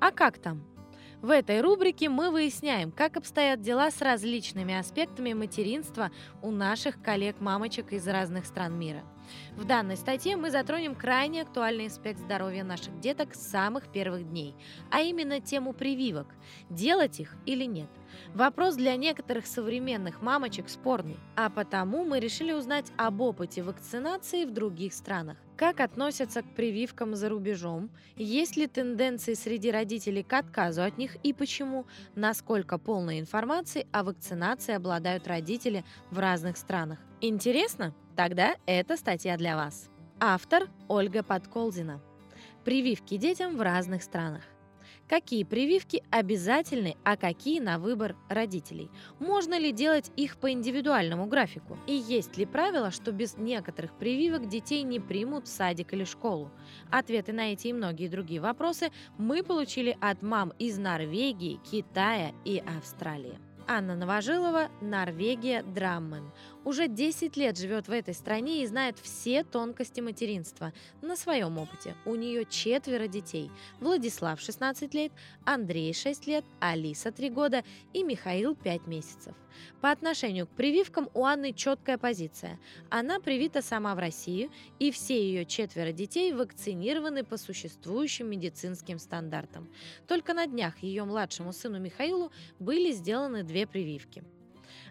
А как там? В этой рубрике мы выясняем, как обстоят дела с различными аспектами материнства у наших коллег-мамочек из разных стран мира. В данной статье мы затронем крайне актуальный аспект здоровья наших деток с самых первых дней, а именно тему прививок – делать их или нет. Вопрос для некоторых современных мамочек спорный, а потому мы решили узнать об опыте вакцинации в других странах. Как относятся к прививкам за рубежом? Есть ли тенденции среди родителей к отказу от них и почему? Насколько полной информации о вакцинации обладают родители в разных странах? Интересно? Тогда это статья для вас. Автор Ольга Подколзина. Прививки детям в разных странах. Какие прививки обязательны, а какие на выбор родителей? Можно ли делать их по индивидуальному графику? И есть ли правило, что без некоторых прививок детей не примут в садик или школу? Ответы на эти и многие другие вопросы мы получили от мам из Норвегии, Китая и Австралии. Анна Новожилова, Норвегия, Драммен. Уже 10 лет живет в этой стране и знает все тонкости материнства на своем опыте. У нее четверо детей. Владислав 16 лет, Андрей 6 лет, Алиса 3 года и Михаил 5 месяцев. По отношению к прививкам у Анны четкая позиция. Она привита сама в Россию, и все ее четверо детей вакцинированы по существующим медицинским стандартам. Только на днях ее младшему сыну Михаилу были сделаны две прививки.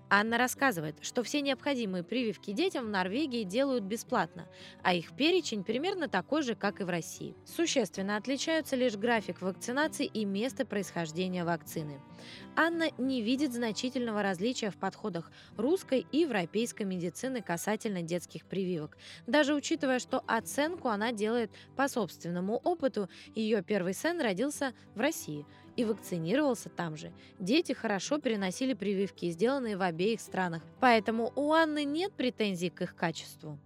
Анна рассказывает, что все необходимые прививки детям в Норвегии делают бесплатно, а их перечень примерно такой же, как и в России. Существенно отличаются лишь график вакцинации и место происхождения вакцины. Анна не видит значительного различия в подходах русской и европейской медицины касательно детских прививок, даже учитывая, что оценку она делает по собственному опыту. Ее первый сын родился в России и вакцинировался там же. Дети хорошо переносили прививки, сделанные в обеих странах, поэтому у Анны нет претензий к их качеству.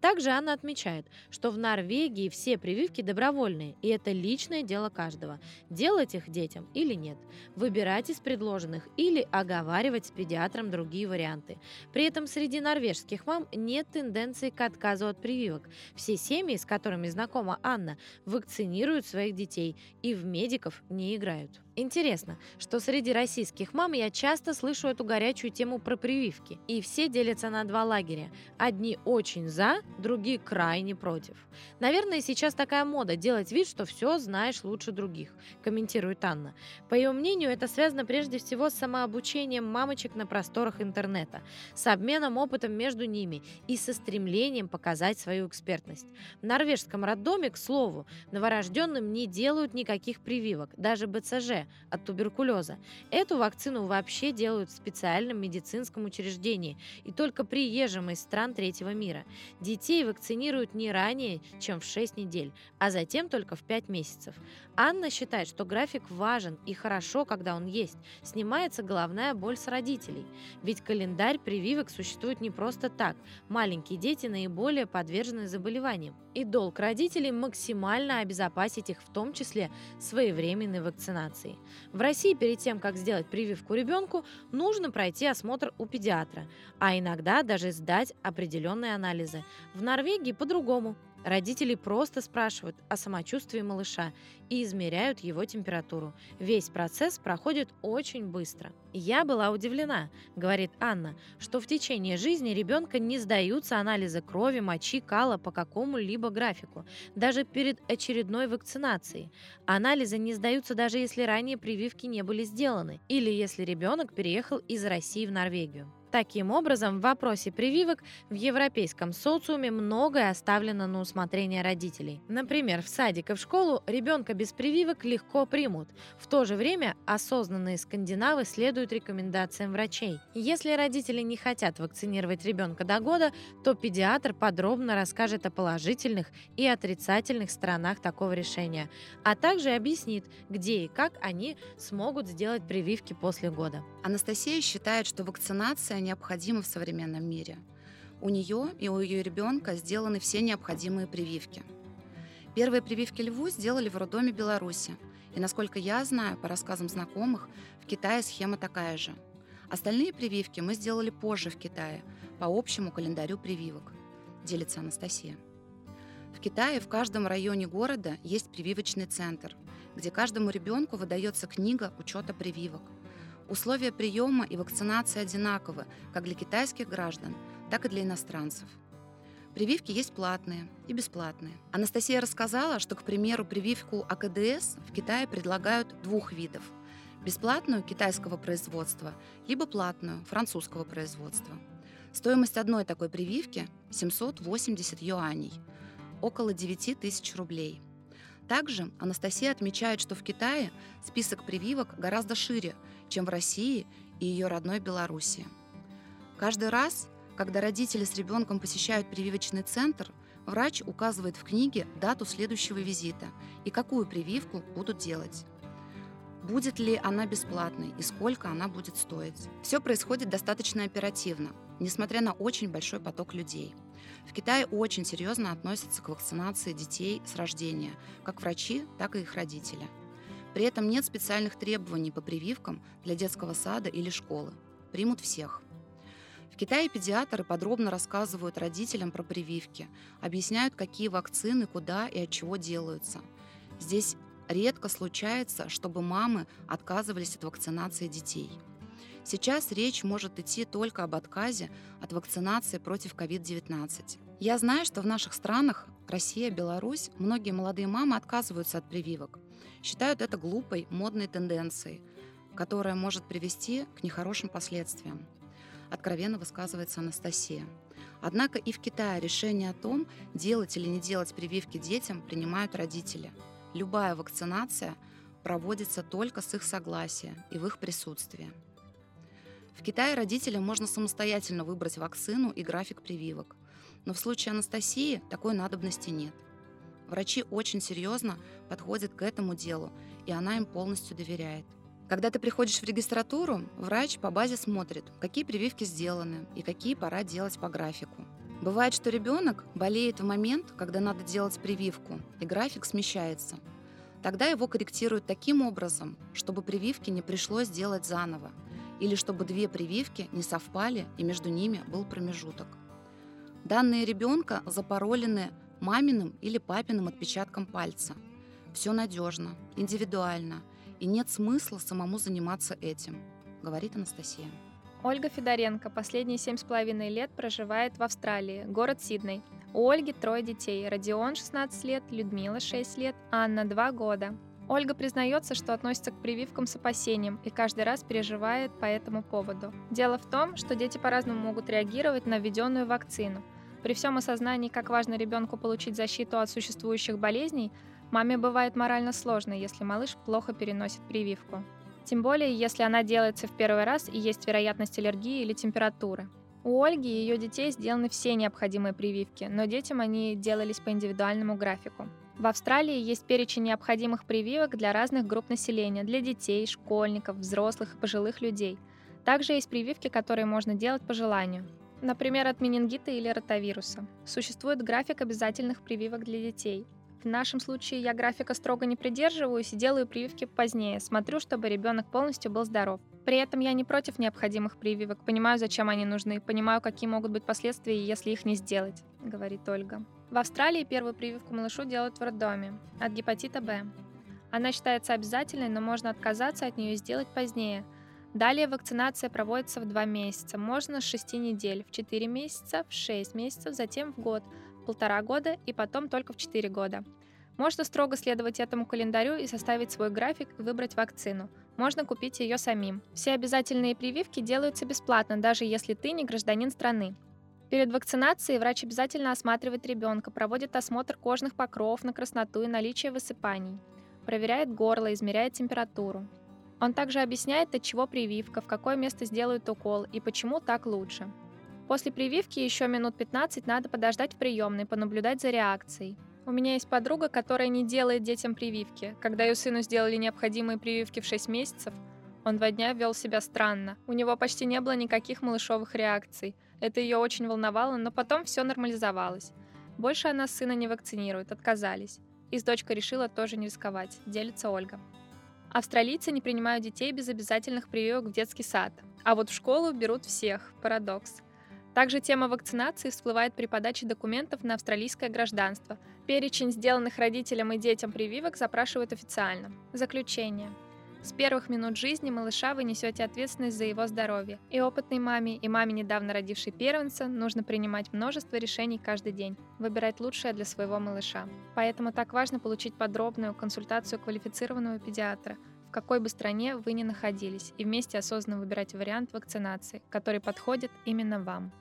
Также Анна отмечает, что в Норвегии все прививки добровольные, и это личное дело каждого – делать их детям или нет, выбирать из предложенных или оговаривать с педиатром другие варианты. При этом среди норвежских мам нет тенденции к отказу от прививок. Все семьи, с которыми знакома Анна, вакцинируют своих детей и в медиков не играют. Интересно, что среди российских мам я часто слышу эту горячую тему про прививки. И все делятся на два лагеря. Одни очень за, другие крайне против. Наверное, сейчас такая мода делать вид, что все знаешь лучше других, комментирует Анна. По ее мнению, это связано прежде всего с самообучением мамочек на просторах интернета, с обменом опытом между ними и со стремлением показать свою экспертность. В норвежском роддоме, к слову, новорожденным не делают никаких прививок, даже БЦЖ, от туберкулеза. Эту вакцину вообще делают в специальном медицинском учреждении и только приезжим из стран третьего мира. Детей вакцинируют не ранее, чем в 6 недель, а затем только в 5 месяцев. Анна считает, что график важен и хорошо, когда он есть. Снимается головная боль с родителей. Ведь календарь прививок существует не просто так. Маленькие дети наиболее подвержены заболеваниям. И долг родителей максимально обезопасить их, в том числе своевременной вакцинацией. В России перед тем, как сделать прививку ребенку, нужно пройти осмотр у педиатра, а иногда даже сдать определенные анализы. В Норвегии по-другому. Родители просто спрашивают о самочувствии малыша и измеряют его температуру. Весь процесс проходит очень быстро. «Я была удивлена», — говорит Анна, «что в течение жизни ребенка не сдаются анализы крови, мочи, кала по какому-либо графику, даже перед очередной вакцинацией. Анализы не сдаются даже если ранее прививки не были сделаны или если ребенок переехал из России в Норвегию. Таким образом, в вопросе прививок в европейском социуме многое оставлено на усмотрение родителей. Например, в садик и в школу ребенка без прививок легко примут. В то же время осознанные скандинавы следуют рекомендациям врачей. Если родители не хотят вакцинировать ребенка до года, то педиатр подробно расскажет о положительных и отрицательных сторонах такого решения, а также объяснит, где и как они смогут сделать прививки после года. Анастасия считает, что вакцинация необходимы в современном мире. У нее и у ее ребенка сделаны все необходимые прививки. Первые прививки льву сделали в роддоме Беларуси. И, насколько я знаю, по рассказам знакомых, в Китае схема такая же. Остальные прививки мы сделали позже в Китае, по общему календарю прививок, делится Анастасия. В Китае в каждом районе города есть прививочный центр, где каждому ребенку выдается книга учета прививок. Условия приема и вакцинации одинаковы как для китайских граждан, так и для иностранцев. Прививки есть платные и бесплатные. Анастасия рассказала, что, к примеру, прививку АКДС в Китае предлагают двух видов. Бесплатную китайского производства, либо платную французского производства. Стоимость одной такой прививки – 780 юаней, около 9 тысяч рублей. Также Анастасия отмечает, что в Китае список прививок гораздо шире, чем в России и ее родной Беларуси. Каждый раз, когда родители с ребенком посещают прививочный центр, врач указывает в книге дату следующего визита и какую прививку будут делать. Будет ли она бесплатной и сколько она будет стоить. Все происходит достаточно оперативно, несмотря на очень большой поток людей. В Китае очень серьезно относятся к вакцинации детей с рождения, как врачи, так и их родители – при этом нет специальных требований по прививкам для детского сада или школы. Примут всех. В Китае педиатры подробно рассказывают родителям про прививки, объясняют, какие вакцины, куда и от чего делаются. Здесь редко случается, чтобы мамы отказывались от вакцинации детей. Сейчас речь может идти только об отказе от вакцинации против COVID-19. Я знаю, что в наших странах, Россия, Беларусь, многие молодые мамы отказываются от прививок, считают это глупой, модной тенденцией, которая может привести к нехорошим последствиям. Откровенно высказывается Анастасия. Однако и в Китае решение о том, делать или не делать прививки детям, принимают родители. Любая вакцинация проводится только с их согласия и в их присутствии. В Китае родителям можно самостоятельно выбрать вакцину и график прививок. Но в случае Анастасии такой надобности нет. Врачи очень серьезно подходят к этому делу, и она им полностью доверяет. Когда ты приходишь в регистратуру, врач по базе смотрит, какие прививки сделаны и какие пора делать по графику. Бывает, что ребенок болеет в момент, когда надо делать прививку, и график смещается. Тогда его корректируют таким образом, чтобы прививки не пришлось делать заново, или чтобы две прививки не совпали и между ними был промежуток. Данные ребенка запаролены маминым или папиным отпечатком пальца. Все надежно, индивидуально, и нет смысла самому заниматься этим, говорит Анастасия. Ольга Федоренко последние семь с половиной лет проживает в Австралии, город Сидней. У Ольги трое детей. Родион 16 лет, Людмила 6 лет, Анна 2 года. Ольга признается, что относится к прививкам с опасением и каждый раз переживает по этому поводу. Дело в том, что дети по-разному могут реагировать на введенную вакцину – при всем осознании, как важно ребенку получить защиту от существующих болезней, маме бывает морально сложно, если малыш плохо переносит прививку. Тем более, если она делается в первый раз и есть вероятность аллергии или температуры. У Ольги и ее детей сделаны все необходимые прививки, но детям они делались по индивидуальному графику. В Австралии есть перечень необходимых прививок для разных групп населения, для детей, школьников, взрослых и пожилых людей. Также есть прививки, которые можно делать по желанию. Например, от менингита или ротавируса. Существует график обязательных прививок для детей. В нашем случае я графика строго не придерживаюсь и делаю прививки позднее, смотрю, чтобы ребенок полностью был здоров. При этом я не против необходимых прививок, понимаю, зачем они нужны, понимаю, какие могут быть последствия, если их не сделать, говорит Ольга. В Австралии первую прививку малышу делают в роддоме от гепатита Б. Она считается обязательной, но можно отказаться от нее и сделать позднее – Далее вакцинация проводится в 2 месяца, можно с 6 недель, в 4 месяца, в 6 месяцев, затем в год, в полтора года и потом только в 4 года. Можно строго следовать этому календарю и составить свой график и выбрать вакцину. Можно купить ее самим. Все обязательные прививки делаются бесплатно, даже если ты не гражданин страны. Перед вакцинацией врач обязательно осматривает ребенка, проводит осмотр кожных покров на красноту и наличие высыпаний, проверяет горло, измеряет температуру. Он также объясняет, от чего прививка, в какое место сделают укол и почему так лучше. После прививки еще минут 15 надо подождать в приемной, понаблюдать за реакцией. У меня есть подруга, которая не делает детям прививки. Когда ее сыну сделали необходимые прививки в 6 месяцев, он два дня вел себя странно. У него почти не было никаких малышовых реакций. Это ее очень волновало, но потом все нормализовалось. Больше она сына не вакцинирует, отказались. И с дочкой решила тоже не рисковать, делится Ольга. Австралийцы не принимают детей без обязательных прививок в детский сад, а вот в школу берут всех. Парадокс. Также тема вакцинации всплывает при подаче документов на австралийское гражданство. Перечень сделанных родителям и детям прививок запрашивают официально. Заключение. С первых минут жизни малыша вы несете ответственность за его здоровье. И опытной маме, и маме, недавно родившей первенца, нужно принимать множество решений каждый день, выбирать лучшее для своего малыша. Поэтому так важно получить подробную консультацию квалифицированного педиатра, в какой бы стране вы ни находились, и вместе осознанно выбирать вариант вакцинации, который подходит именно вам.